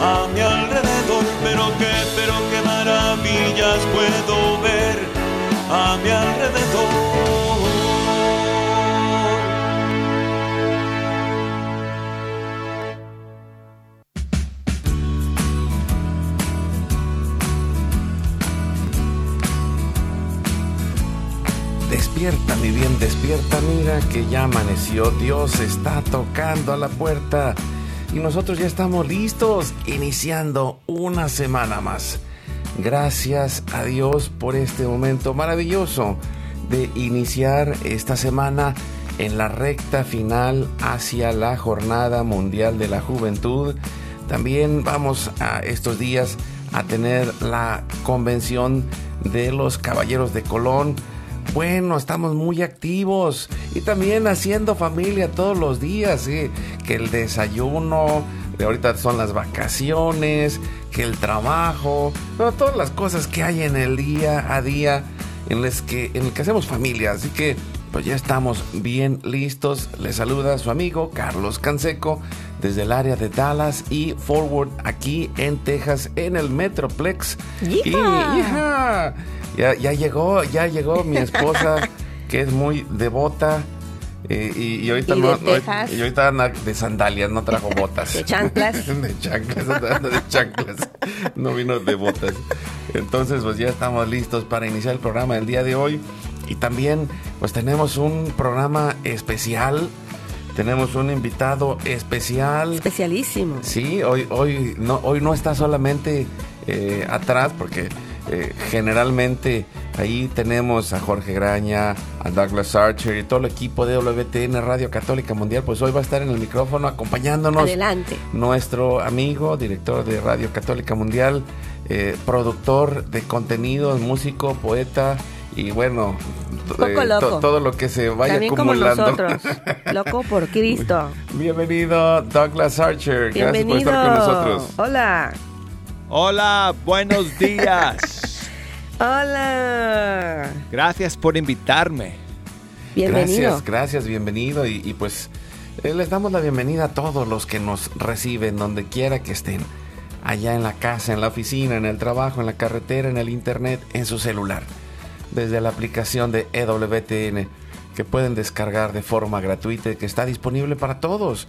a mi alrededor, pero qué, pero qué maravillas puedo ver. A mi alrededor. Despierta, mi bien, despierta, mira que ya amaneció, Dios está tocando a la puerta y nosotros ya estamos listos, iniciando una semana más. Gracias a Dios por este momento maravilloso de iniciar esta semana en la recta final hacia la Jornada Mundial de la Juventud. También vamos a estos días a tener la convención de los Caballeros de Colón bueno, estamos muy activos y también haciendo familia todos los días, que el desayuno, de ahorita son las vacaciones, que el trabajo, todas las cosas que hay en el día a día en, las que, en el que hacemos familia. Así que pues ya estamos bien listos. Les saluda su amigo Carlos Canseco desde el área de Dallas y Forward aquí en Texas en el Metroplex. Y, hija, ya, ya llegó, ya llegó mi esposa que es muy devota. Eh, y, ahorita no, y ahorita de sandalias, no trajo botas. de chanclas. de chanclas, de chanclas. No vino de botas. Entonces, pues ya estamos listos para iniciar el programa del día de hoy. Y también, pues tenemos un programa especial. Tenemos un invitado especial. Especialísimo. Sí, hoy, hoy, no, hoy no está solamente eh, atrás, porque eh, generalmente ahí tenemos a Jorge Graña, a Douglas Archer y todo el equipo de WTN Radio Católica Mundial. Pues hoy va a estar en el micrófono acompañándonos. Adelante. Nuestro amigo, director de Radio Católica Mundial, eh, productor de contenidos, músico, poeta y bueno, eh, todo lo que se vaya También acumulando. Como nosotros. Loco por Cristo. Bienvenido, Douglas Archer. Bienvenido. Gracias por estar con nosotros. Hola. Hola, buenos días. Hola. Gracias por invitarme. Bienvenido. Gracias, gracias, bienvenido. Y, y pues eh, les damos la bienvenida a todos los que nos reciben, donde quiera que estén. Allá en la casa, en la oficina, en el trabajo, en la carretera, en el internet, en su celular. Desde la aplicación de EWTN que pueden descargar de forma gratuita y que está disponible para todos.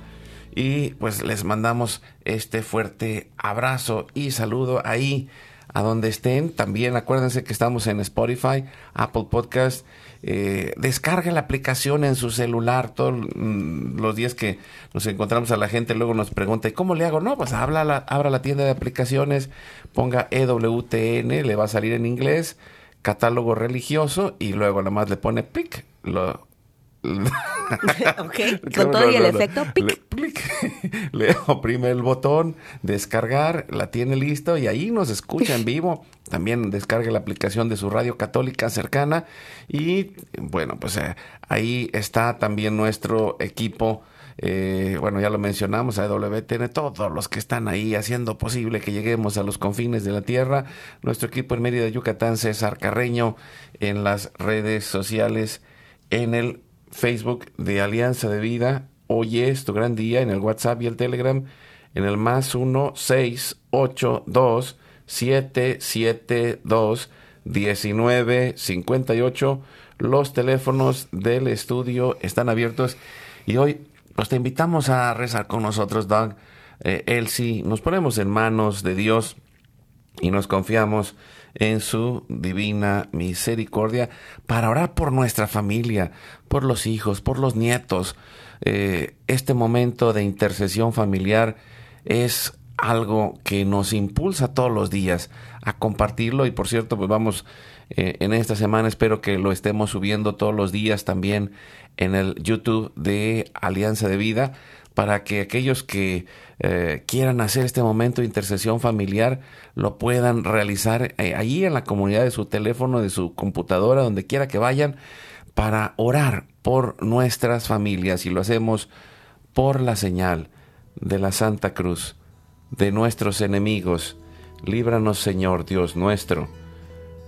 Y pues les mandamos este fuerte abrazo y saludo ahí a donde estén. También acuérdense que estamos en Spotify, Apple Podcast. Eh, descarga la aplicación en su celular. Todos mm, los días que nos encontramos a la gente, luego nos pregunta, ¿y cómo le hago? No, pues habla la, abra la tienda de aplicaciones, ponga EWTN, le va a salir en inglés, catálogo religioso, y luego nada más le pone pic, lo, ok, con todo y el efecto pic. Le, le, oprime el botón, descargar, la tiene listo y ahí nos escucha en vivo. También descargue la aplicación de su radio católica cercana y bueno, pues eh, ahí está también nuestro equipo. Eh, bueno, ya lo mencionamos, a WTN, todos los que están ahí haciendo posible que lleguemos a los confines de la tierra. Nuestro equipo en Mérida, Yucatán, César Carreño, en las redes sociales, en el Facebook de Alianza de Vida. Hoy es tu gran día en el WhatsApp y el Telegram en el más 1 6 8 2 7 7 2 19 58. Los teléfonos del estudio están abiertos y hoy pues te invitamos a rezar con nosotros, Doug. Eh, Elsie, nos ponemos en manos de Dios y nos confiamos en su divina misericordia para orar por nuestra familia, por los hijos, por los nietos. Eh, este momento de intercesión familiar es algo que nos impulsa todos los días a compartirlo y por cierto pues vamos eh, en esta semana. Espero que lo estemos subiendo todos los días también en el YouTube de Alianza de Vida para que aquellos que eh, quieran hacer este momento de intercesión familiar lo puedan realizar eh, allí en la comunidad de su teléfono, de su computadora, donde quiera que vayan, para orar por nuestras familias. Y lo hacemos por la señal de la Santa Cruz, de nuestros enemigos. Líbranos, Señor Dios nuestro,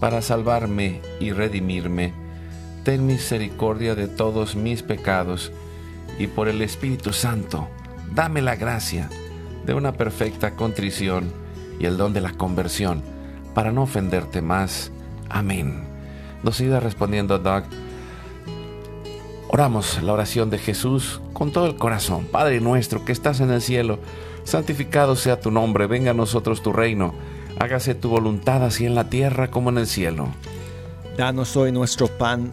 para salvarme y redimirme. Ten misericordia de todos mis pecados y por el Espíritu Santo, dame la gracia de una perfecta contrición y el don de la conversión para no ofenderte más. Amén. Nos iba respondiendo Doug. Oramos la oración de Jesús con todo el corazón. Padre nuestro que estás en el cielo, santificado sea tu nombre, venga a nosotros tu reino, hágase tu voluntad así en la tierra como en el cielo. Danos hoy nuestro pan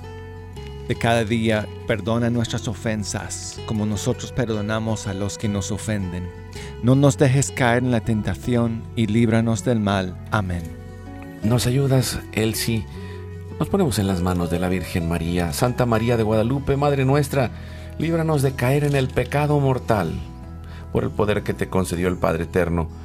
de cada día, perdona nuestras ofensas, como nosotros perdonamos a los que nos ofenden. No nos dejes caer en la tentación y líbranos del mal. Amén. Nos ayudas, Elsie. Nos ponemos en las manos de la Virgen María, Santa María de Guadalupe, Madre nuestra, líbranos de caer en el pecado mortal. Por el poder que te concedió el Padre Eterno.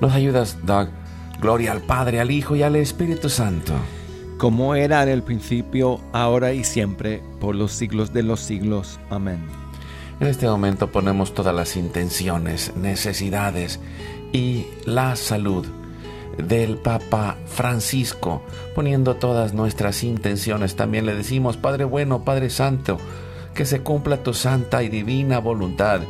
Nos ayudas, Doug. Gloria al Padre, al Hijo y al Espíritu Santo. Como era en el principio, ahora y siempre, por los siglos de los siglos. Amén. En este momento ponemos todas las intenciones, necesidades y la salud del Papa Francisco, poniendo todas nuestras intenciones. También le decimos, Padre bueno, Padre Santo, que se cumpla tu santa y divina voluntad.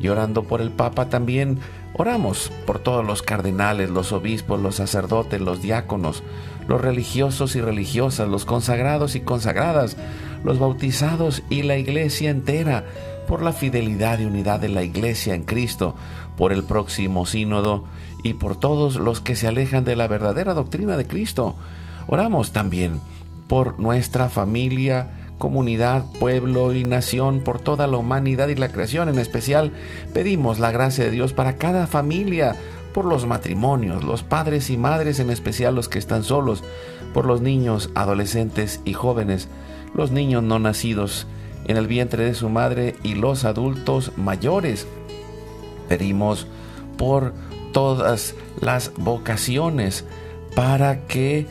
Y orando por el Papa también oramos por todos los cardenales, los obispos, los sacerdotes, los diáconos, los religiosos y religiosas, los consagrados y consagradas, los bautizados y la iglesia entera por la fidelidad y unidad de la Iglesia en Cristo, por el próximo sínodo y por todos los que se alejan de la verdadera doctrina de Cristo. Oramos también por nuestra familia, comunidad, pueblo y nación, por toda la humanidad y la creación. En especial pedimos la gracia de Dios para cada familia, por los matrimonios, los padres y madres, en especial los que están solos, por los niños, adolescentes y jóvenes, los niños no nacidos, en el vientre de su madre y los adultos mayores. Pedimos por todas las vocaciones para que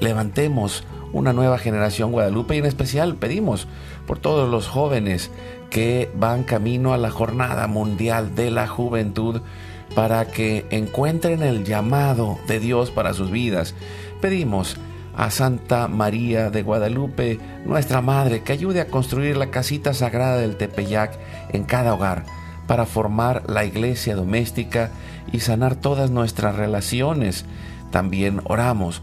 levantemos una nueva generación Guadalupe y en especial pedimos por todos los jóvenes que van camino a la jornada mundial de la juventud para que encuentren el llamado de Dios para sus vidas. Pedimos a Santa María de Guadalupe, nuestra Madre, que ayude a construir la casita sagrada del Tepeyac en cada hogar para formar la iglesia doméstica y sanar todas nuestras relaciones. También oramos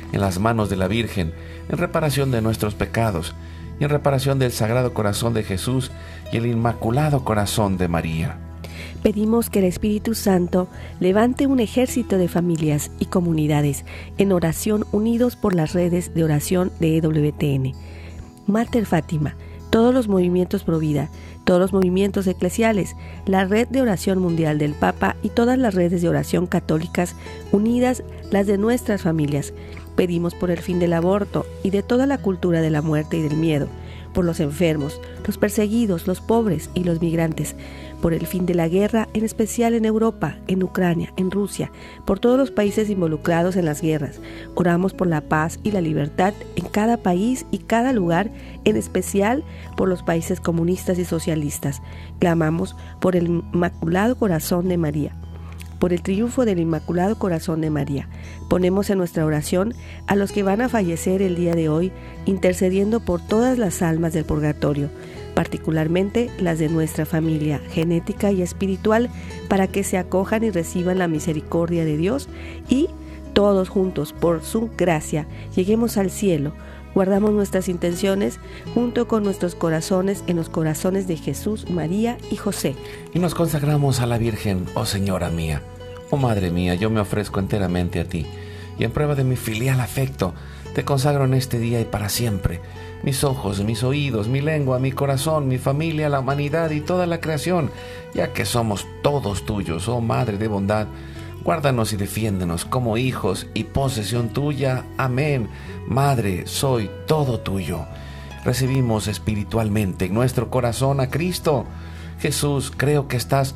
en las manos de la Virgen, en reparación de nuestros pecados y en reparación del Sagrado Corazón de Jesús y el Inmaculado Corazón de María. Pedimos que el Espíritu Santo levante un ejército de familias y comunidades en oración unidos por las redes de oración de EWTN. Mater Fátima, todos los movimientos pro vida, todos los movimientos eclesiales, la red de oración mundial del Papa y todas las redes de oración católicas unidas, las de nuestras familias. Pedimos por el fin del aborto y de toda la cultura de la muerte y del miedo, por los enfermos, los perseguidos, los pobres y los migrantes, por el fin de la guerra, en especial en Europa, en Ucrania, en Rusia, por todos los países involucrados en las guerras. Oramos por la paz y la libertad en cada país y cada lugar, en especial por los países comunistas y socialistas. Clamamos por el Inmaculado Corazón de María por el triunfo del Inmaculado Corazón de María. Ponemos en nuestra oración a los que van a fallecer el día de hoy, intercediendo por todas las almas del purgatorio, particularmente las de nuestra familia genética y espiritual, para que se acojan y reciban la misericordia de Dios y todos juntos, por su gracia, lleguemos al cielo. Guardamos nuestras intenciones junto con nuestros corazones en los corazones de Jesús, María y José. Y nos consagramos a la Virgen, oh Señora mía. Oh Madre mía, yo me ofrezco enteramente a ti, y en prueba de mi filial afecto, te consagro en este día y para siempre mis ojos, mis oídos, mi lengua, mi corazón, mi familia, la humanidad y toda la creación, ya que somos todos tuyos, oh Madre de bondad. Guárdanos y defiéndenos como hijos y posesión tuya. Amén. Madre, soy todo tuyo. Recibimos espiritualmente en nuestro corazón a Cristo. Jesús, creo que estás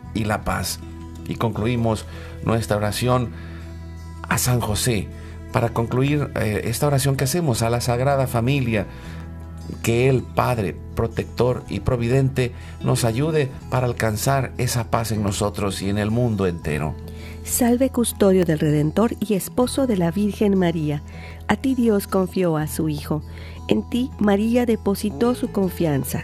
y la paz. Y concluimos nuestra oración a San José para concluir eh, esta oración que hacemos a la Sagrada Familia, que el Padre protector y providente nos ayude para alcanzar esa paz en nosotros y en el mundo entero. Salve custodio del Redentor y esposo de la Virgen María. A ti Dios confió a su Hijo. En ti María depositó su confianza.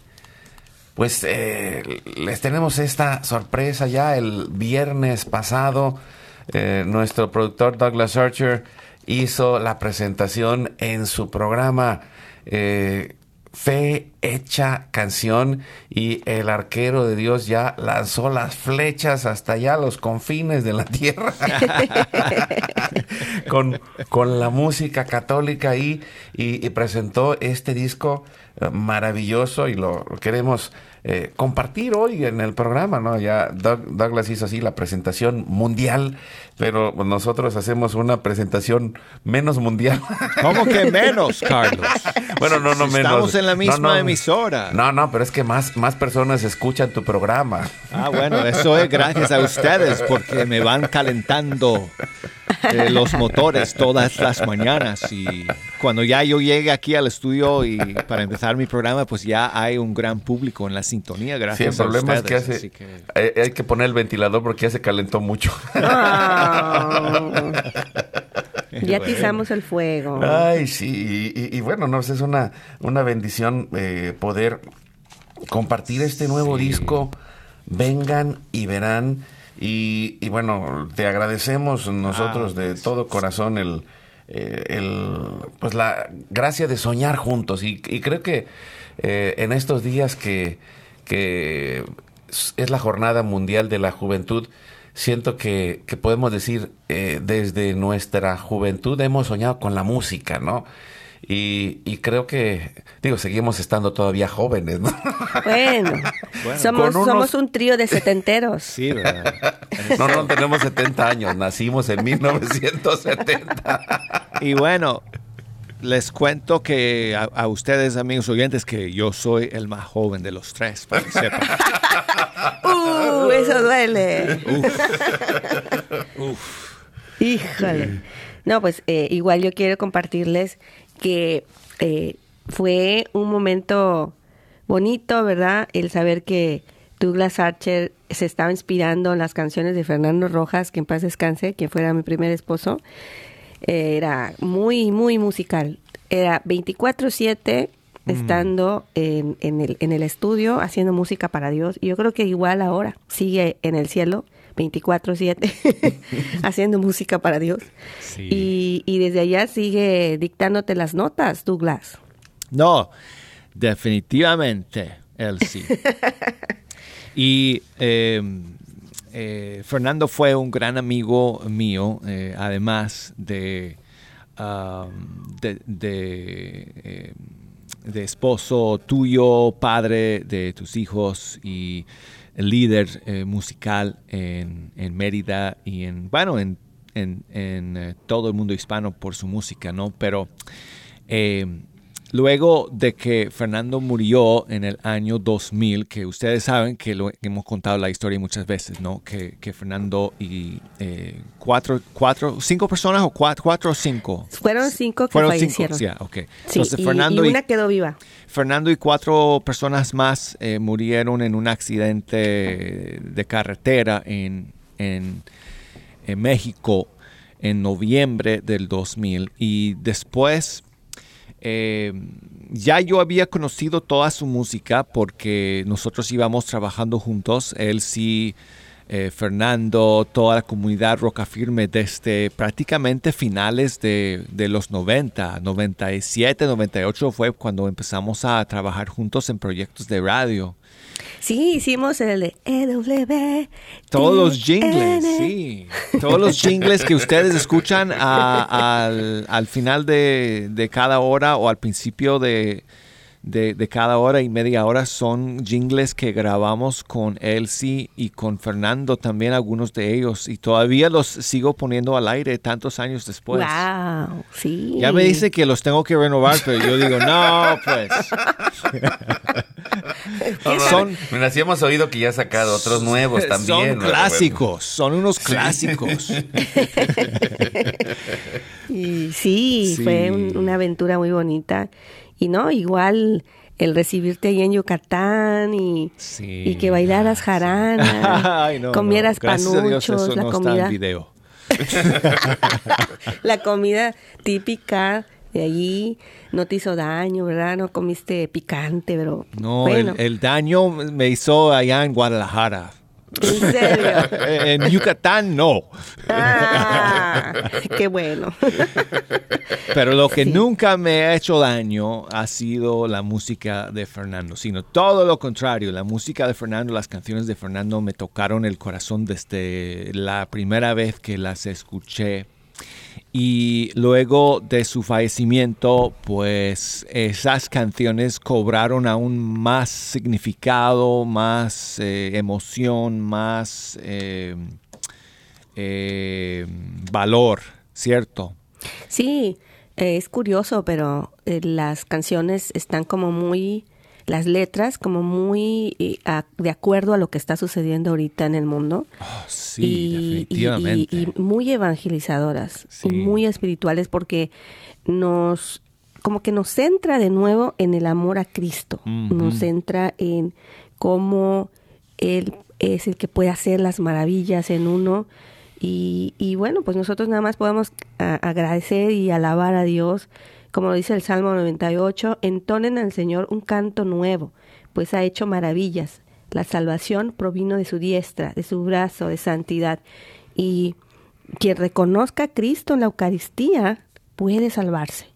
pues eh, les tenemos esta sorpresa ya el viernes pasado. Eh, nuestro productor Douglas Archer hizo la presentación en su programa eh, Fe Hecha Canción y el arquero de Dios ya lanzó las flechas hasta allá los confines de la tierra con, con, la música católica ahí y, y presentó este disco maravilloso y lo queremos eh, compartir hoy en el programa, ¿no? Ya Douglas hizo así la presentación mundial, pero nosotros hacemos una presentación menos mundial. ¿Cómo que menos, Carlos? bueno, no, no menos. Estamos en la misma emisora. No, no, pero es que más, más personas escuchan tu programa. Ah, bueno, eso es gracias a ustedes porque me van calentando eh, los motores todas las mañanas y cuando ya yo llegue aquí al estudio y para empezar mi programa, pues ya hay un gran público en la sintonía, gracias sí, el problema es que, hace, Hay, que poner el ventilador porque ya se calentó mucho. Ah. Ya atizamos el fuego. Ay, sí, y, y bueno, no, es una, una bendición eh, poder compartir este nuevo disco. Vengan y verán. Y, y bueno, te agradecemos nosotros Ah, de todo corazón el, eh, el, pues la gracia de soñar juntos. Y, y creo que eh, en estos días que, que es la jornada mundial de la juventud, siento que, que podemos decir, eh, desde nuestra juventud hemos soñado con la música, ¿no? Y, y creo que, digo, seguimos estando todavía jóvenes, ¿no? Bueno, somos, unos- somos un trío de setenteros. Sí, ¿verdad? No, no tenemos 70 años, nacimos en 1970. Y bueno, les cuento que a, a ustedes, amigos oyentes, que yo soy el más joven de los tres, para que sepan. ¡Uh! Eso duele. Híjole. No, pues eh, igual yo quiero compartirles que eh, fue un momento bonito, ¿verdad? El saber que Douglas Archer se estaba inspirando en las canciones de Fernando Rojas, que en paz descanse, quien fuera mi primer esposo. Era muy, muy musical. Era 24-7 estando en, en el, en el estudio haciendo música para Dios. Y yo creo que igual ahora sigue en el cielo 24-7 haciendo música para Dios. Sí. Y, y desde allá sigue dictándote las notas, Douglas. No, definitivamente él sí. Y eh, eh, Fernando fue un gran amigo mío, eh, además de, eh, de esposo tuyo, padre de tus hijos y líder musical en, en Mérida y en, bueno, en, en- todo el mundo hispano por su música, ¿no? Pero luego de que Fernando murió en el año 2000, que ustedes saben que lo hemos contado la historia muchas veces, ¿no? Que, que Fernando y eh, cuatro, cuatro, cinco personas o cuatro, cuatro o cinco. Fueron cinco que Fueron fallecieron. cinco, sí, ok. Sí, Entonces y, Fernando y y, una quedó viva. Fernando y cuatro personas más eh, murieron en un accidente de carretera en, en- en México en noviembre del 2000 y después eh, ya yo había conocido toda su música porque nosotros íbamos trabajando juntos, él sí, eh, Fernando, toda la comunidad Roca Firme desde prácticamente finales de, de los 90, 97, 98 fue cuando empezamos a trabajar juntos en proyectos de radio. Sí, hicimos el de EW. Todos los jingles, sí. Todos los jingles que ustedes escuchan a- al, al final de, de cada hora o al principio de, de, de cada hora y media hora son jingles que grabamos con Elsie y con Fernando también, algunos de ellos. Y todavía los sigo poniendo al aire tantos años después. Wow, sí. Ya me dice que los tengo que renovar, pero yo digo, no, pues. No, Son- Mira, sí hemos oído que ya ha sacado otros nuevos también. Son clásicos, son unos clásicos. Y sí, Sí. fue un- una aventura muy bonita. Y no, igual el recibirte ahí en Yucatán y, Sí. y que bailaras jarana, Ay, no, comieras no. Dios panuchos, eso la no comida, video. la comida típica de allí no te hizo daño, ¿verdad? No comiste picante, pero No, bueno, el, el daño me hizo allá en Guadalajara. En serio. en Yucatán no. Ah, qué bueno. Pero lo que Sí. nunca me ha hecho daño ha sido la música de Fernando, sino todo lo contrario. La música de Fernando, las canciones de Fernando me tocaron el corazón desde la primera vez que las escuché. Y luego de su fallecimiento, pues esas canciones cobraron aún más significado, más eh, emoción, más eh, eh, valor, ¿cierto? Sí, es curioso, pero eh, las canciones están como muy, las letras como muy eh, a- de acuerdo a lo que está sucediendo ahorita en el mundo. Sí, y, definitivamente. y- y muy evangelizadoras Sí. y muy espirituales porque nos como que nos centra de nuevo en el amor a Cristo, nos centra en cómo Él es el que puede hacer las maravillas en uno Y, y bueno, pues nosotros nada más podemos a- agradecer y alabar a Dios, como dice el Salmo 98, entonen al Señor un canto nuevo, pues ha hecho maravillas. La salvación provino de su diestra, de su brazo de santidad. Y quien reconozca a Cristo en la Eucaristía puede salvarse.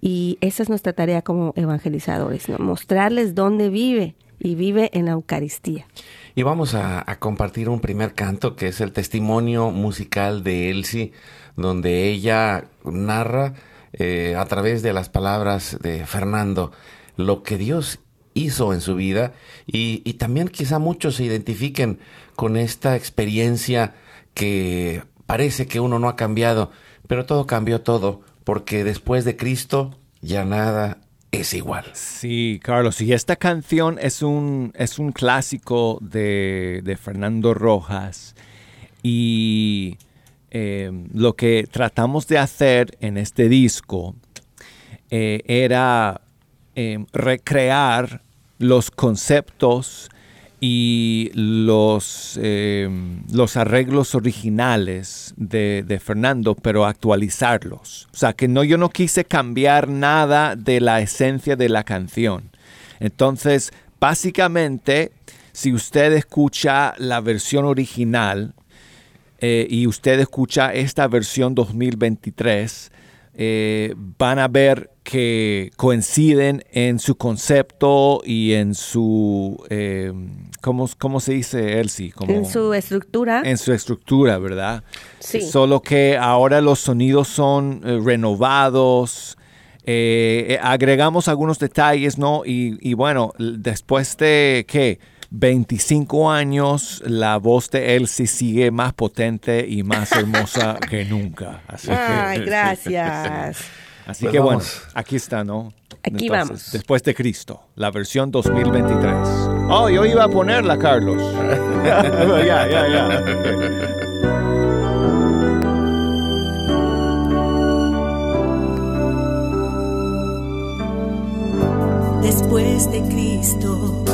Y esa es nuestra tarea como evangelizadores, mostrarles dónde vive y vive en la Eucaristía. Y vamos a, a compartir un primer canto que es el testimonio musical de Elsie, donde ella narra eh, a través de las palabras de Fernando lo que Dios hizo en su vida y, y también quizá muchos se identifiquen con esta experiencia que parece que uno no ha cambiado, pero todo cambió todo, porque después de Cristo ya nada es igual. Sí, Carlos, y esta canción es un, es un clásico de, de Fernando Rojas y eh, lo que tratamos de hacer en este disco eh, era eh, recrear los conceptos y los, eh, los arreglos originales de, de Fernando, pero actualizarlos. O sea, que no, yo no quise cambiar nada de la esencia de la canción. Entonces, básicamente, si usted escucha la versión original eh, y usted escucha esta versión 2023, eh, van a ver que coinciden en su concepto y en su, eh, ¿cómo, cómo se dice, Elsie? Como, En su estructura, en su estructura, ¿verdad? Sí. Solo que ahora los sonidos son renovados. agregamos algunos detalles, ¿no? Y, y bueno, después de, ¿qué? 25 años, la voz de Elsie sigue más potente y más hermosa que nunca. Así que, gracias. Así Pues que vamos. bueno, aquí está, ¿no? Aquí vamos. Después de Cristo, la versión 2023. Oh, yo iba a ponerla, Carlos. ya, ya, ya. Después de Cristo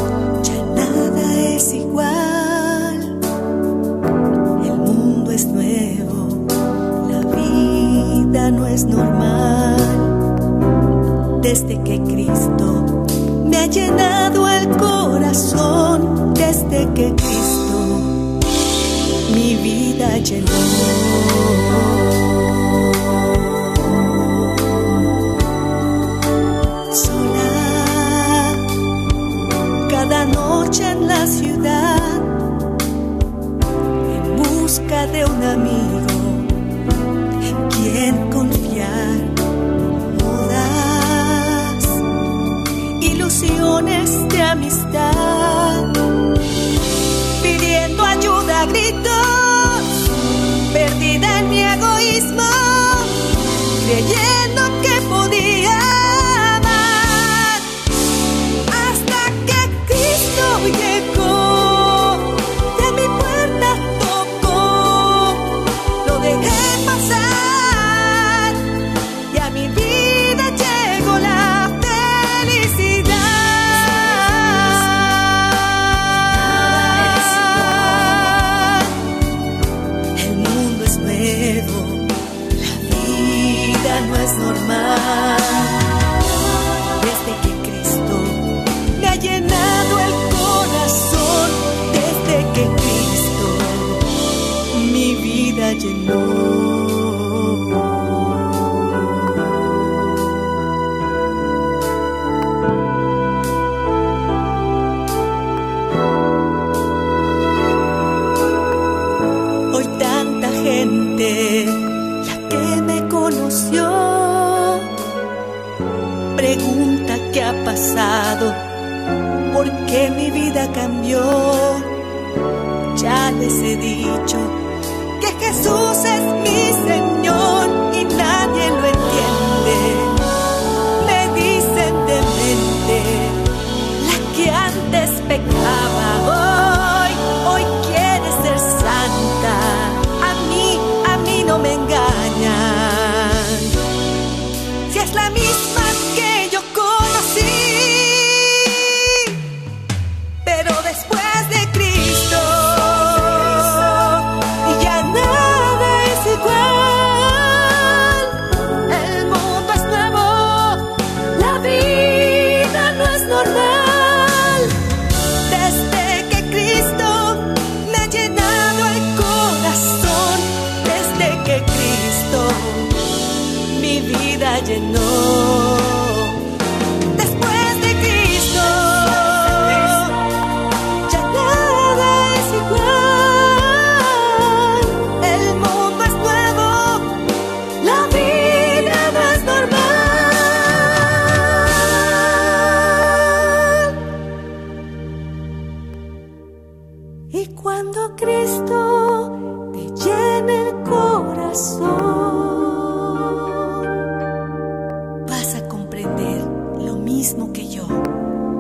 he dicho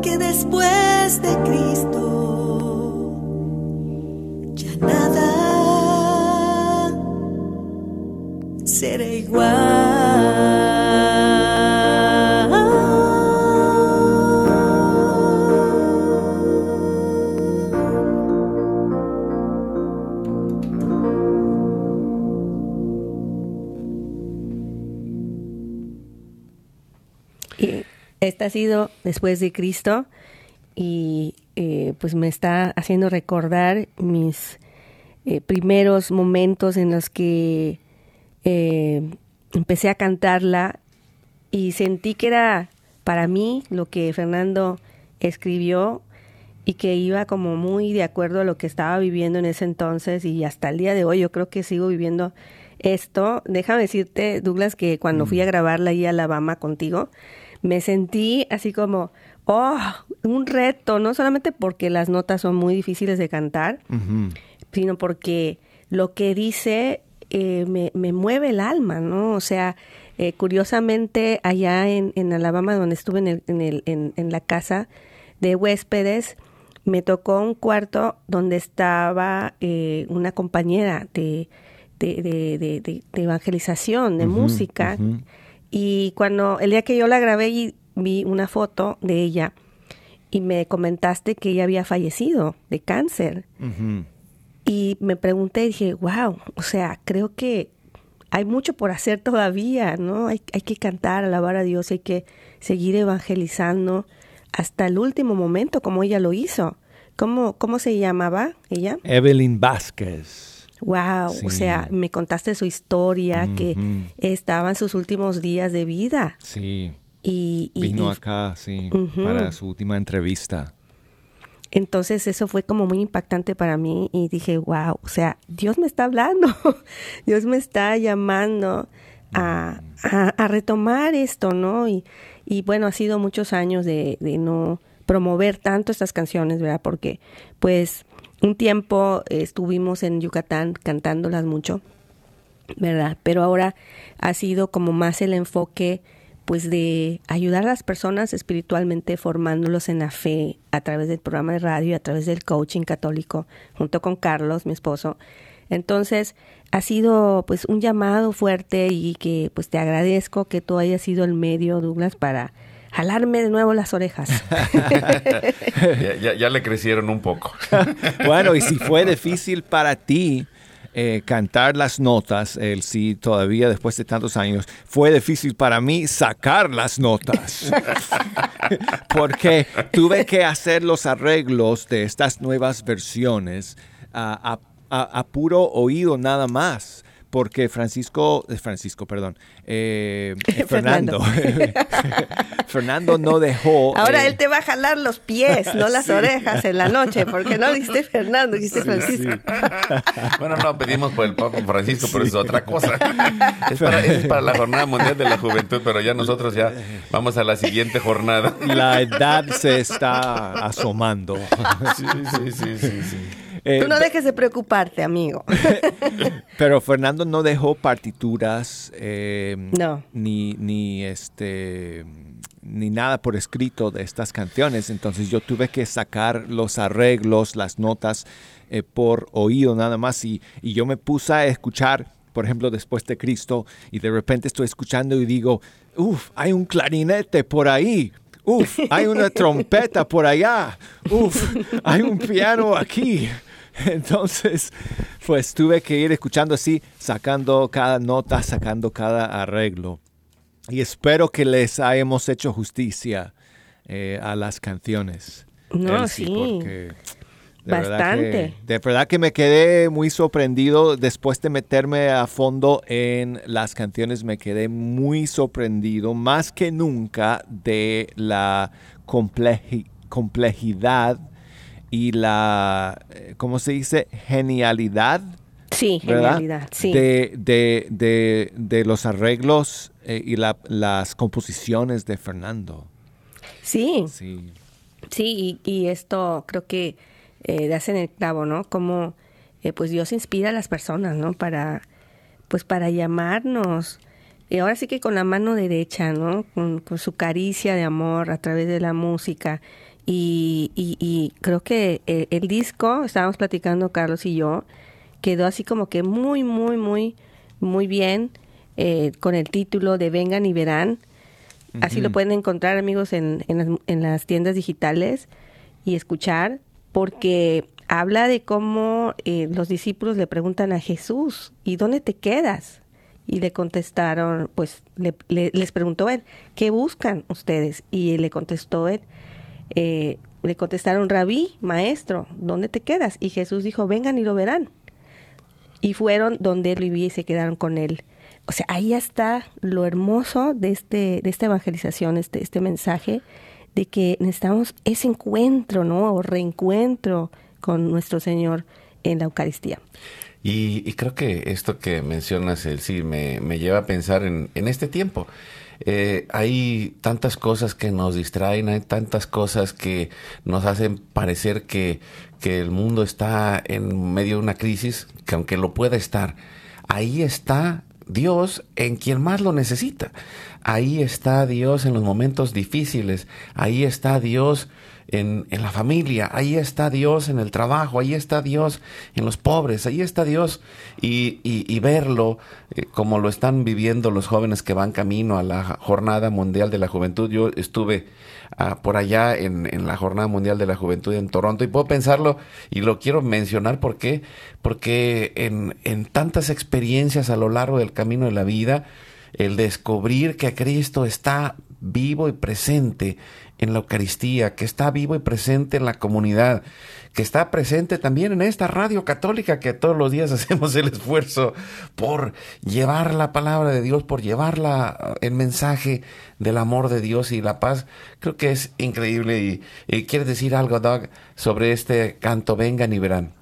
que después de Cristo ya nada será igual. Esta ha sido después de Cristo y eh, pues me está haciendo recordar mis eh, primeros momentos en los que eh, empecé a cantarla y sentí que era para mí lo que Fernando escribió y que iba como muy de acuerdo a lo que estaba viviendo en ese entonces y hasta el día de hoy yo creo que sigo viviendo esto. Déjame decirte, Douglas, que cuando fui a grabarla ahí a Alabama contigo, me sentí así como, oh, un reto, no solamente porque las notas son muy difíciles de cantar, sino porque lo que dice eh, me, me mueve el alma, ¿no? O sea, eh, curiosamente allá en, en Alabama, donde estuve en, el, en, el, en, en la casa de huéspedes, me tocó un cuarto donde estaba eh, una compañera de, de, de, de- evangelización, de música. Y cuando el día que yo la grabé y vi una foto de ella y me comentaste que ella había fallecido de cáncer. Y me pregunté, dije, wow, o sea, creo que hay mucho por hacer todavía, ¿no? Hay, hay que cantar, alabar a Dios, hay que seguir evangelizando hasta el último momento, como ella lo hizo. ¿Cómo, cómo se llamaba ella? Evelyn Vázquez. Wow, Sí. o sea, me contaste su historia, que estaba en sus últimos días de vida. Sí. Y, y- Vino y acá, sí, para su última entrevista. Entonces eso fue como muy impactante para mí y dije, wow, o sea, Dios me está hablando, Dios me está llamando a, a- a retomar esto, ¿no? Y, y bueno, ha sido muchos años de, de no promover tanto estas canciones, ¿verdad? Porque pues un tiempo eh, estuvimos en Yucatán cantándolas mucho, ¿verdad? Pero ahora ha sido como más el enfoque pues de ayudar a las personas espiritualmente formándolos en la fe a través del programa de radio y a través del coaching católico junto con Carlos, mi esposo. Entonces, ha sido pues un llamado fuerte y que pues te agradezco que tú hayas sido el medio, Douglas, para jalarme de nuevo las orejas. Ya, ya- ya le crecieron un poco. bueno, y si fue difícil para ti eh, cantar las notas, el sí todavía después de tantos años, fue difícil para mí sacar las notas. Porque tuve que hacer los arreglos de estas nuevas versiones a, a- a- a puro oído nada más. Porque Francisco, eh, Francisco, perdón, eh, eh, Fernando, Fernando no dejó. Ahora eh, él te va a jalar los pies, no las orejas en la noche, porque no dijiste Fernando, dijiste Francisco. Bueno, no, pedimos por el Papa Francisco, pero es otra cosa. Es para, es para la Jornada Mundial de la Juventud, pero ya nosotros ya vamos a la siguiente jornada. la edad se está asomando. Sí, sí, sí, sí, sí. Eh, Tú no dejes de preocuparte, amigo. pero Fernando no dejó partituras eh, No. ni, ni este ni nada por escrito de estas canciones. Entonces yo tuve que sacar los arreglos, las notas eh, por oído nada más. Y, y yo me puse a escuchar, por ejemplo, después de Cristo, y de repente estoy escuchando y digo, uff, hay un clarinete por ahí. Uf, hay una trompeta por allá. Uf, hay un piano aquí. Entonces, pues tuve que ir escuchando así, sacando cada nota, sacando cada arreglo. Y espero que les hayamos hecho justicia eh, a las canciones. No, Elsie, sí. porque de verdad Bastante. que- de verdad que me quedé muy sorprendido después de meterme a fondo en las canciones. Me quedé muy sorprendido, más que nunca, de la compleji- complejidad y la, ¿cómo se dice? Genialidad. Sí, ¿verdad? genialidad, sí. De, de, de, de los arreglos eh, y la- las composiciones de Fernando. Sí, Sí. sí, y, y esto creo que eh, das en el clavo, ¿no? Como eh, pues Dios inspira a las personas, ¿no? Para, pues para llamarnos. Y ahora sí que con la mano derecha, ¿no? Con, con su caricia de amor a través de la música. Y, y, y creo que el, el disco, estábamos platicando Carlos y yo, quedó así como que muy, muy, muy, muy bien. eh, con el título de Vengan y Verán. Así lo pueden encontrar, amigos, en, en, las, en las tiendas digitales y escuchar, porque habla de cómo eh, los discípulos le preguntan a Jesús, ¿y dónde te quedas? Y le contestaron, pues le- le- les preguntó él, ¿qué buscan ustedes? Y le contestó él, eh, le contestaron, rabí, maestro, ¿dónde te quedas? Y Jesús dijo, vengan y lo verán. Y fueron donde él vivía y se quedaron con él. O sea, ahí está lo hermoso de, este, de esta evangelización, este, este mensaje, de que necesitamos ese encuentro, ¿no? O reencuentro con nuestro Señor en la Eucaristía. Y, creo que esto que mencionas, el sí, me, me lleva a pensar en, en este tiempo. Eh, hay tantas cosas que nos distraen, hay tantas cosas que nos hacen parecer que, que el mundo está en medio de una crisis, que aunque lo pueda estar, ahí está Dios en quien más lo necesita. Ahí está Dios en los momentos difíciles. Ahí está Dios en, en la familia. Ahí está Dios en el trabajo. Ahí está Dios en los pobres. Ahí está Dios. Y, y- verlo eh, como lo están viviendo los jóvenes que van camino a la Jornada Mundial de la Juventud. Yo estuve ah, por allá en, en la Jornada Mundial de la Juventud en Toronto y puedo pensarlo y lo quiero mencionar porque, porque en, en tantas experiencias a lo largo del camino de la vida, el descubrir que Cristo está vivo y presente en la Eucaristía, que está vivo y presente en la comunidad, que está presente también en esta radio católica que todos los días hacemos el esfuerzo por llevar la palabra de Dios, por llevar la- el mensaje del amor de Dios y la paz. Creo que es increíble. Y, ¿Quieres decir algo, Doug, sobre este canto Vengan y verán?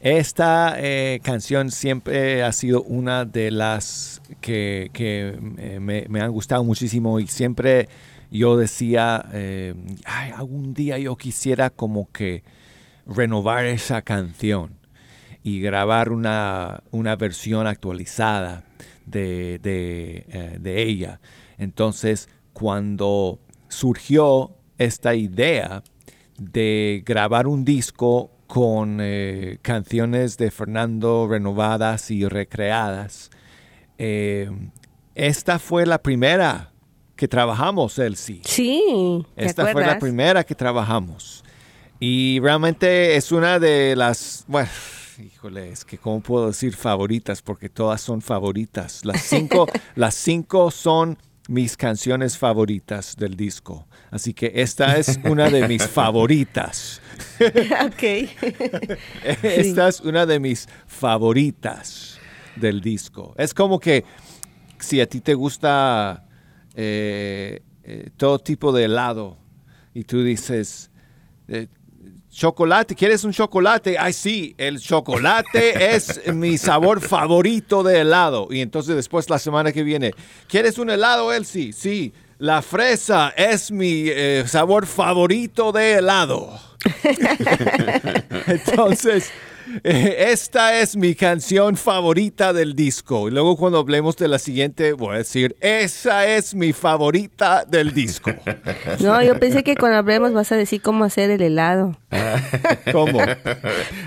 Esta eh, canción siempre ha sido una de las que, que, eh, me han gustado muchísimo y siempre yo decía, eh, "Ay, algún día yo quisiera como que renovar esa canción y grabar una, una versión actualizada de, de, eh, ella. Entonces, cuando surgió esta idea de grabar un disco con eh, canciones de Fernando renovadas y recreadas, esta fue la primera que trabajamos, Elsie. Sí, ¿te Esta fue la primera que trabajamos. Y realmente es una de las, bueno, híjole, es que cómo puedo decir favoritas, porque todas son favoritas. Las cinco, las cinco son mis canciones favoritas del disco. Así que esta es una de mis favoritas. ok. Esta es una de mis favoritas del disco. Es como que si a ti te gusta eh, eh, todo tipo de helado y tú dices, eh, chocolate, ¿quieres un chocolate? Ay, sí, el chocolate es mi sabor favorito de helado. Y entonces después la semana que viene, ¿quieres un helado, Elsie? Sí, la fresa es mi eh, sabor favorito de helado. Entonces, esta es mi canción favorita del disco. Y luego cuando hablemos de la siguiente, voy a decir, esa es mi favorita del disco. No, yo pensé que cuando hablemos vas a decir cómo hacer el helado. ¿Cómo?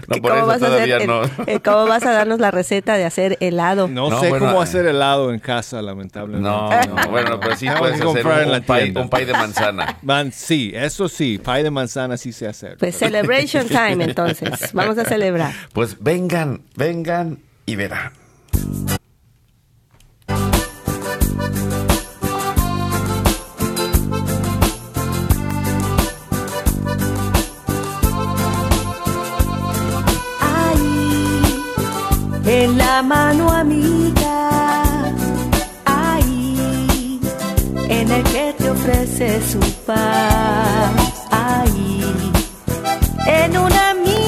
No, por cómo eso vas a hacer todavía el- no. eh, cómo vas a darnos la receta de hacer helado. No, No, sé bueno, cómo eh. hacer helado en casa, lamentablemente. No, no, bueno, pero sí Tengo puedes hacer comprar un, en la un pay, tienda. un pay de manzana. Man, sí, eso sí, pie de manzana sí sé hacer. Pues celebration time entonces. Vamos a celebrar. Pues vengan, vengan y verán. en la mano amiga, ahí, en el que te ofrece su paz, ahí, en una mirada,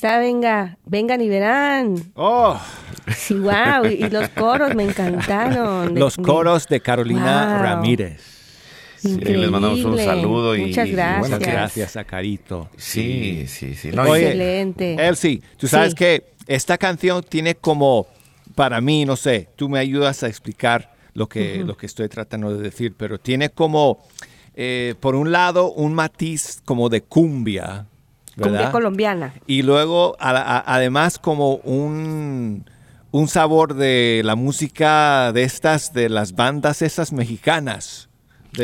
está, venga, vengan y verán. Oh. Sí, wow, y, los coros me encantaron. Los coros de Carolina Ramírez. Sí, les mandamos un saludo y muchas gracias. Muchas gracias a Carito. Sí, sí, sí. Excelente. Elsie, tú sabes que esta canción tiene como, para mí, no sé, tú me ayudas a explicar lo que, lo que estoy tratando de decir, pero tiene como, eh, por un lado, un matiz como de cumbia, Cumbia colombiana. Y luego, además, como un, un sabor de la música de estas, de las bandas esas mexicanas.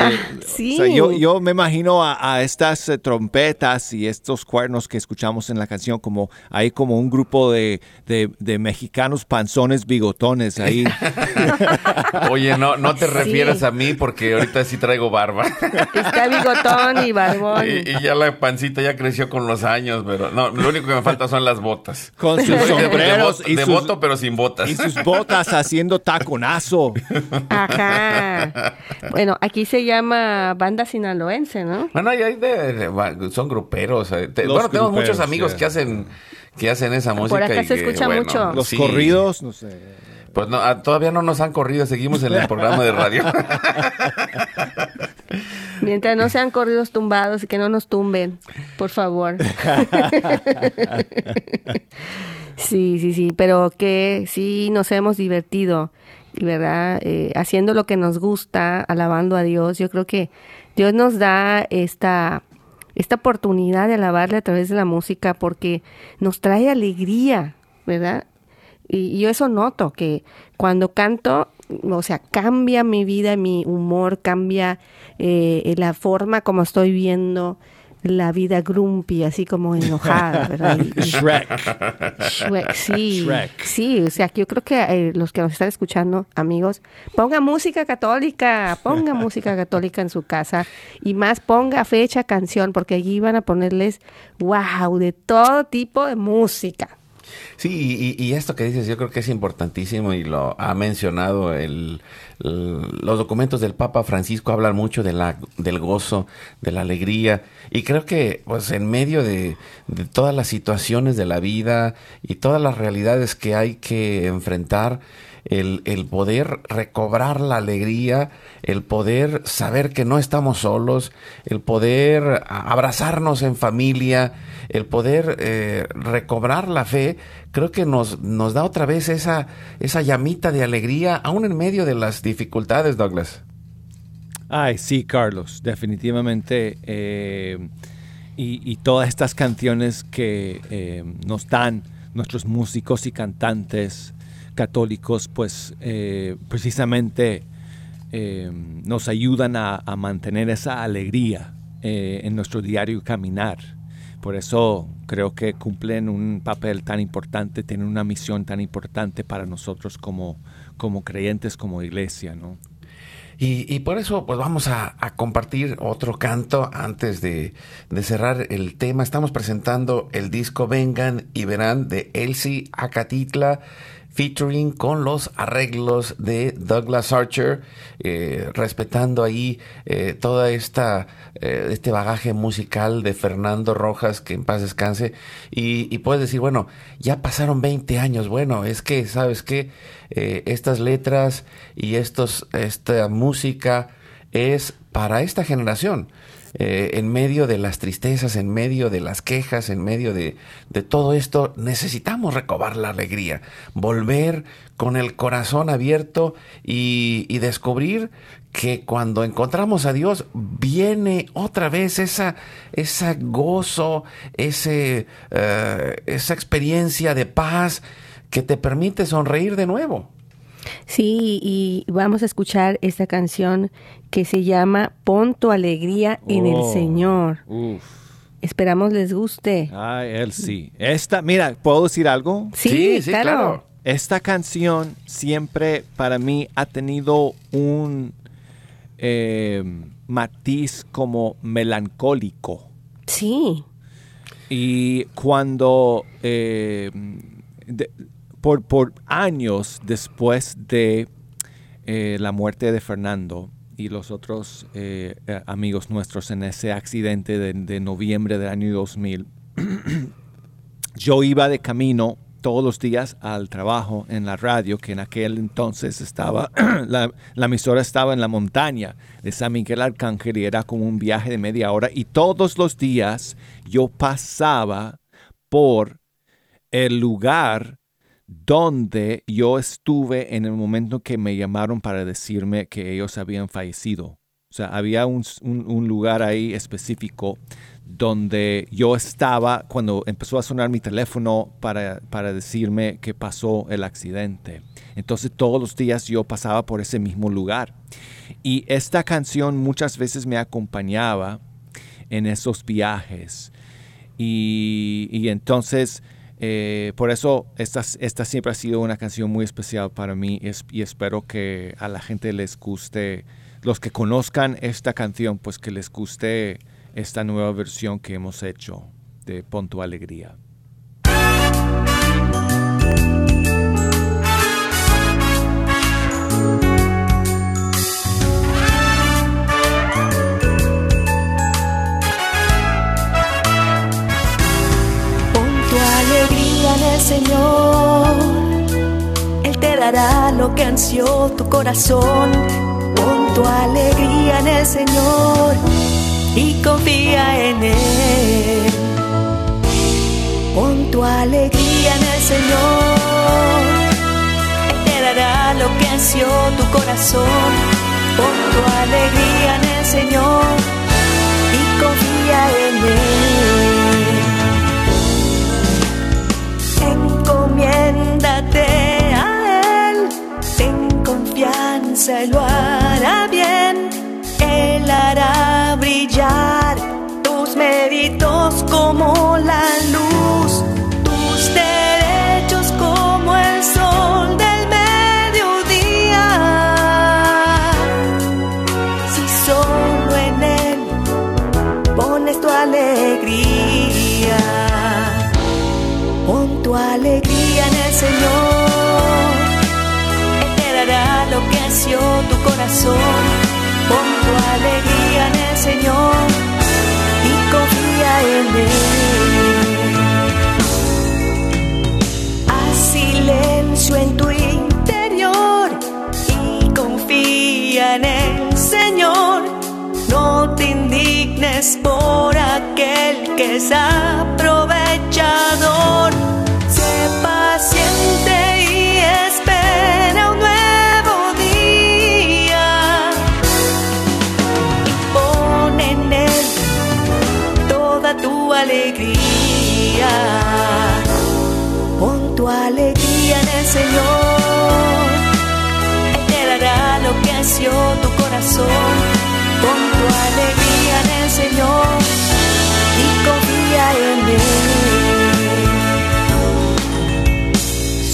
Ah, sí. yo, me imagino a, estas eh, trompetas y estos cuernos que escuchamos en la canción como hay como un grupo de, mexicanos panzones bigotones ahí. Oye, no, no te refieras a mí porque ahorita sí traigo barba. Está bigotón y barbón. Y, ya la pancita ya creció con los años, pero no, lo único que me falta son las botas. Con sus sombreros de, voto, pero sin botas. Y sus botas haciendo taconazo. Ajá. Bueno, aquí se llama banda sinaloense, ¿no? Bueno, hay de, son gruperos. Eh, bueno, tenemos muchos amigos que hacen que hacen esa música. Por acá se escucha mucho. Los corridos, no sé. Pues no, ah, todavía no nos han corrido, seguimos en el programa de radio. Mientras no sean corridos tumbados y que no nos tumben, por favor. sí, sí, sí, pero que sí nos hemos divertido. ¿Verdad? Eh, haciendo lo que nos gusta, alabando a Dios. Yo creo que Dios nos da esta, esta oportunidad de alabarle a través de la música porque nos trae alegría, ¿verdad? Y, yo eso noto, que cuando canto, o sea, cambia mi vida, mi humor, cambia eh, la forma como estoy viendo la vida grumpy, así como enojada, ¿verdad? Shrek. Shrek. Sí, sí, o sea, yo creo que eh, los que nos están escuchando, amigos, ponga música católica, ponga música católica en su casa y más ponga fecha, canción, porque allí van a ponerles, wow, de todo tipo de música. Sí, y, esto que dices yo creo que es importantísimo y lo ha mencionado el, los documentos del Papa Francisco hablan mucho del gozo, de la alegría y creo que pues en medio de, de todas las situaciones de la vida y todas las realidades que hay que enfrentar, el, el, poder recobrar la alegría, el poder saber que no estamos solos, el poder abrazarnos en familia, el poder eh, recobrar la fe, creo que nos, nos da otra vez esa, esa llamita de alegría, aún en medio de las dificultades, Douglas. Ay, sí, Carlos, definitivamente. Eh, y, todas estas canciones que eh, nos dan nuestros músicos y cantantes católicos, pues precisamente nos ayudan a, a, mantener esa alegría en nuestro diario caminar por eso creo que cumplen un papel tan importante, tienen una misión tan importante para nosotros como, como creyentes, como iglesia, ¿no? Y, y por eso, pues vamos a, a compartir otro canto antes de, de cerrar el tema. Estamos presentando el disco Vengan y Verán de Elsie Acatitla featuring con los arreglos de Douglas Archer, eh, respetando ahí eh, toda esta eh, este bagaje musical de Fernando Rojas, que en paz descanse, y, y puedes decir, bueno, ya pasaron 20 años, bueno, es que, ¿sabes qué? Eh, estas letras y estos, esta música es para esta generación. Eh, en medio de las tristezas, en medio de las quejas, en medio de, de todo esto, necesitamos recobrar la alegría, volver con el corazón abierto y, y descubrir que cuando encontramos a Dios viene otra vez esa, esa gozo, ese, eh, esa experiencia de paz que te permite sonreír de nuevo. Sí, y vamos a escuchar esta canción que se llama Pon tu alegría en el Oh, Señor. Uf. Esperamos les guste. Ay, él sí. Esta, mira, ¿puedo decir algo? Sí, Sí, sí, claro. claro. Esta canción siempre para mí ha tenido un eh, matiz como melancólico. Sí, Y cuando eh, de- por, años después de eh, la muerte de Fernando y los otros eh, eh, amigos nuestros en ese accidente de, noviembre del año 2000, yo iba de camino todos los días al trabajo en la radio, que en aquel entonces estaba, la emisora estaba en la montaña de San Miguel Arcángel y era como un viaje de media hora y todos los días yo pasaba por el lugar donde yo estuve en el momento que me llamaron para decirme que ellos habían fallecido. O sea, había un, lugar ahí específico donde yo estaba cuando empezó a sonar mi teléfono para, para decirme que pasó el accidente. Entonces todos los días yo pasaba por ese mismo lugar. Y esta canción muchas veces me acompañaba en esos viajes. Y, y entonces, eh, por eso esta, esta siempre ha sido una canción muy especial para mí es- y espero que a la gente les guste, los que conozcan esta canción, pues que les guste esta nueva versión que hemos hecho de Pon tu Alegría. Señor. Él te dará lo que ansió tu corazón. Pon tu alegría en el Señor y confía en Él. Pon tu alegría en el Señor. Él te dará lo que ansió tu corazón. Pon tu alegría en el Señor y confía en Él. Encomiéndate a Él, ten confianza y lo hará bien. Él hará brillar tus méritos Y confía en Él. Haz silencio en tu interior y confía en el Señor. No te indignes por aquel que es corazón, pon tu alegría en el Señor y confía en Él.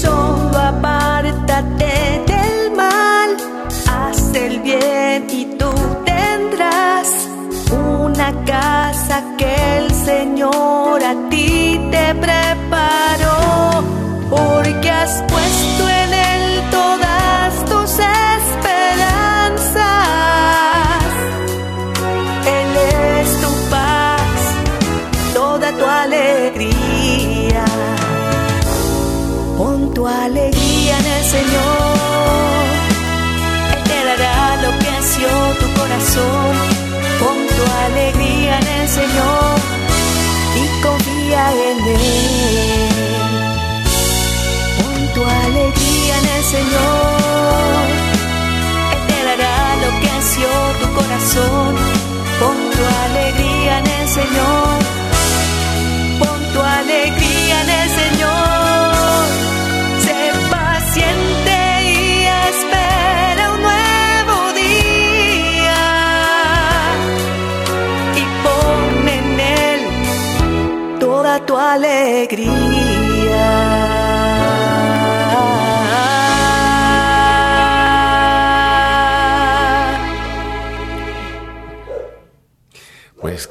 Solo apártate del mal, haz el bien y tú tendrás una casa que el Señor a ti te presta. Corazón. Pon tu alegría en el Señor. Pon tu alegría en el Señor. Sé paciente y espera un nuevo día. Y pon en él toda tu alegría.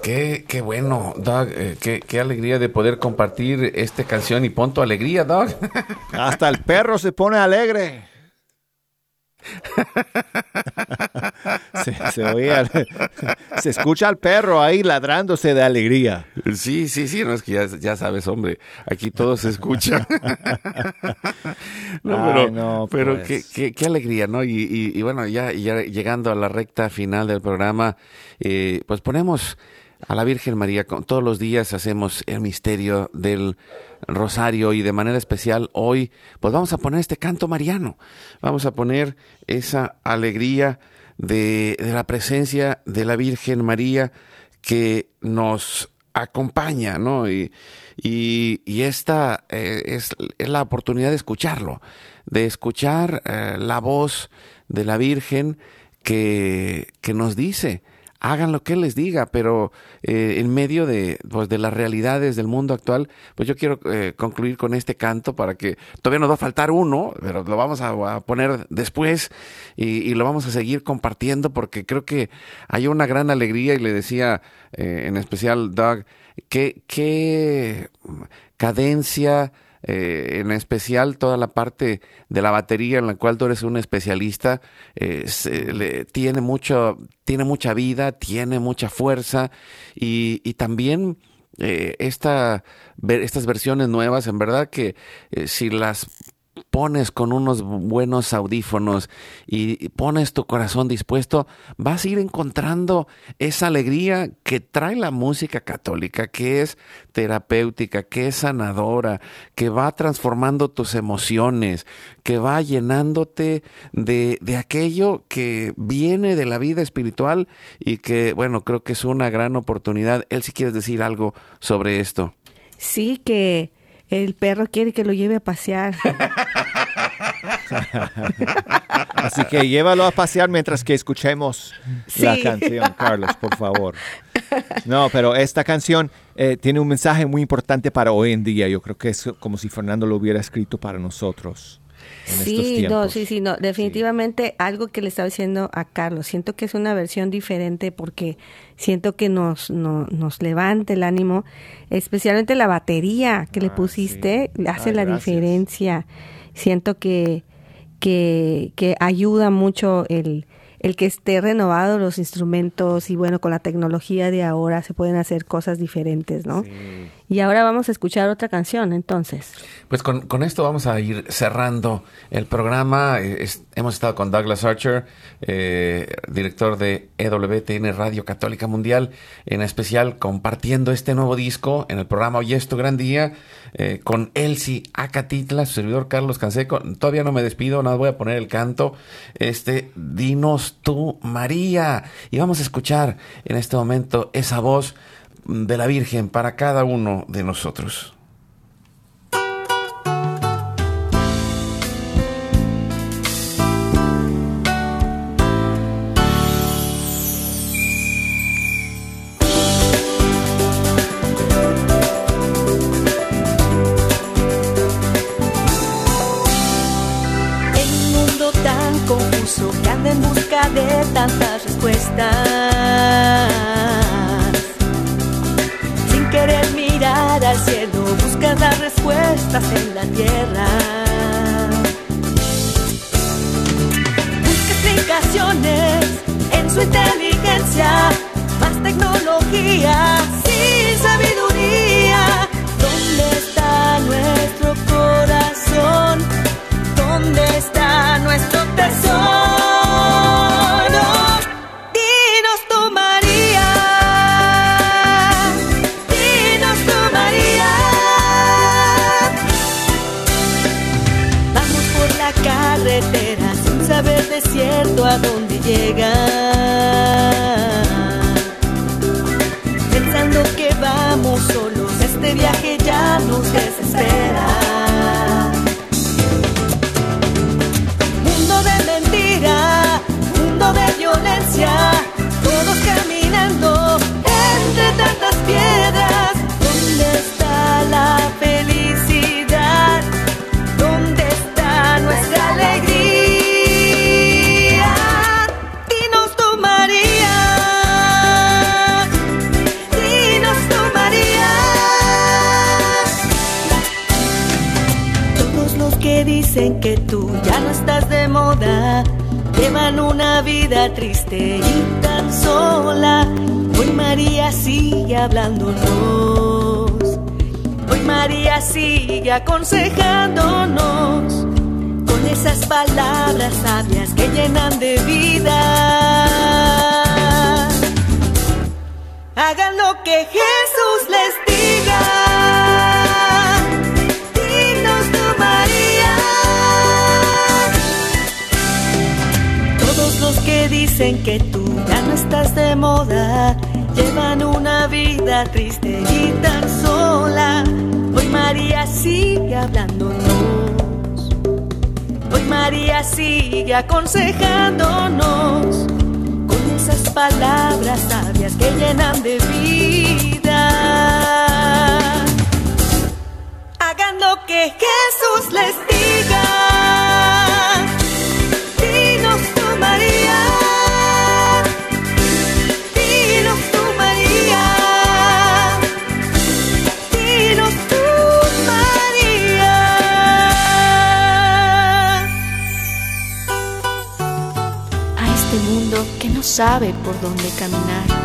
Qué, qué bueno, Doug. eh, qué, qué alegría de poder compartir esta canción y pon tu alegría, Doug. Hasta el perro se pone alegre. se, se oía- se escucha al perro ahí ladrándose de alegría. Sí, sí, sí, no es que ya, ya sabes, hombre, aquí todo se escucha. no, Ay, pero, no, pero pues. qué, qué- qué alegría, ¿no? Y, y- y bueno, ya, ya llegando a la recta final del programa, eh, pues ponemos a la Virgen María, todos los días hacemos el misterio del rosario y de manera especial hoy, pues vamos a poner este canto mariano, vamos a poner esa alegría de, de la presencia de la Virgen María que nos acompaña, ¿no? Y, y, y esta eh, es, es la oportunidad de escucharlo, de escuchar eh, la voz de la Virgen que, que nos dice, hagan lo que les diga, pero eh, en medio de, pues, de las realidades del mundo actual, pues yo quiero eh, concluir con este canto para que todavía nos va a faltar uno, pero lo vamos a, poner después y, lo vamos a seguir compartiendo porque creo que hay una gran alegría y le decía eh, en especial Doug, qué, qué cadencia, eh, en especial toda la parte de la batería en la cual tú eres un especialista, eh, tiene, mucho, tiene mucha vida, tiene mucha fuerza y, también eh, esta, estas versiones nuevas, en verdad que si las pones con unos buenos audífonos y pones tu corazón dispuesto, vas a ir encontrando esa alegría que trae la música católica, que es terapéutica, que es sanadora, que va transformando tus emociones, que va llenándote de, de aquello que viene de la vida espiritual y que, bueno, creo que es una gran oportunidad. Él si quieres decir algo sobre esto. Sí, que el perro quiere que lo lleve a pasear. Así que llévalo a pasear mientras que escuchemos la canción, Carlos, por favor. No, pero esta canción eh, tiene un mensaje muy importante para hoy en día. Yo creo que es como si Fernando lo hubiera escrito para nosotros en estos Sí, tiempos. no, sí, sí, no. Definitivamente algo que le estaba diciendo a Carlos. Siento que es una versión diferente porque siento que nos, no- nos levanta el ánimo. Especialmente la batería que le Ah, pusiste sí. hace Ay, la gracias. diferencia. Siento que, que, que ayuda mucho el, el que esté renovado los instrumentos y bueno, con la tecnología de ahora se pueden hacer cosas diferentes, ¿no? Y ahora vamos a escuchar otra canción, entonces. Pues con, con esto vamos a ir cerrando el programa. Eh, hemos estado con Douglas Archer, eh, director de EWTN Radio Católica Mundial, en especial compartiendo este nuevo disco en el programa Hoy es tu gran día, eh, con Elsie Acatitla, su servidor Carlos Canseco. Todavía no me despido, nada, voy a poner el canto. Este, dinos tú, María. Y vamos a escuchar en este momento esa voz de la Virgen para cada uno de nosotros. En la tierra. Busca explicaciones en su inteligencia, más tecnología, Pensando que vamos solos, este viaje ya nos desespera. Dicen que tú ya no estás de moda llevan una vida triste y tan sola. Hoy María sigue hablándonos. Hoy María sigue aconsejándonos con esas palabras sabias que llenan de vida. Hagan lo que Jesús dicen que tú ya no estás de moda llevan una vida triste y tan sola. Hoy María sigue hablándonos. Hoy María sigue aconsejándonos con esas palabras sabias que llenan de vida. Hagan lo que Jesús les diga. Sabe por dónde caminar.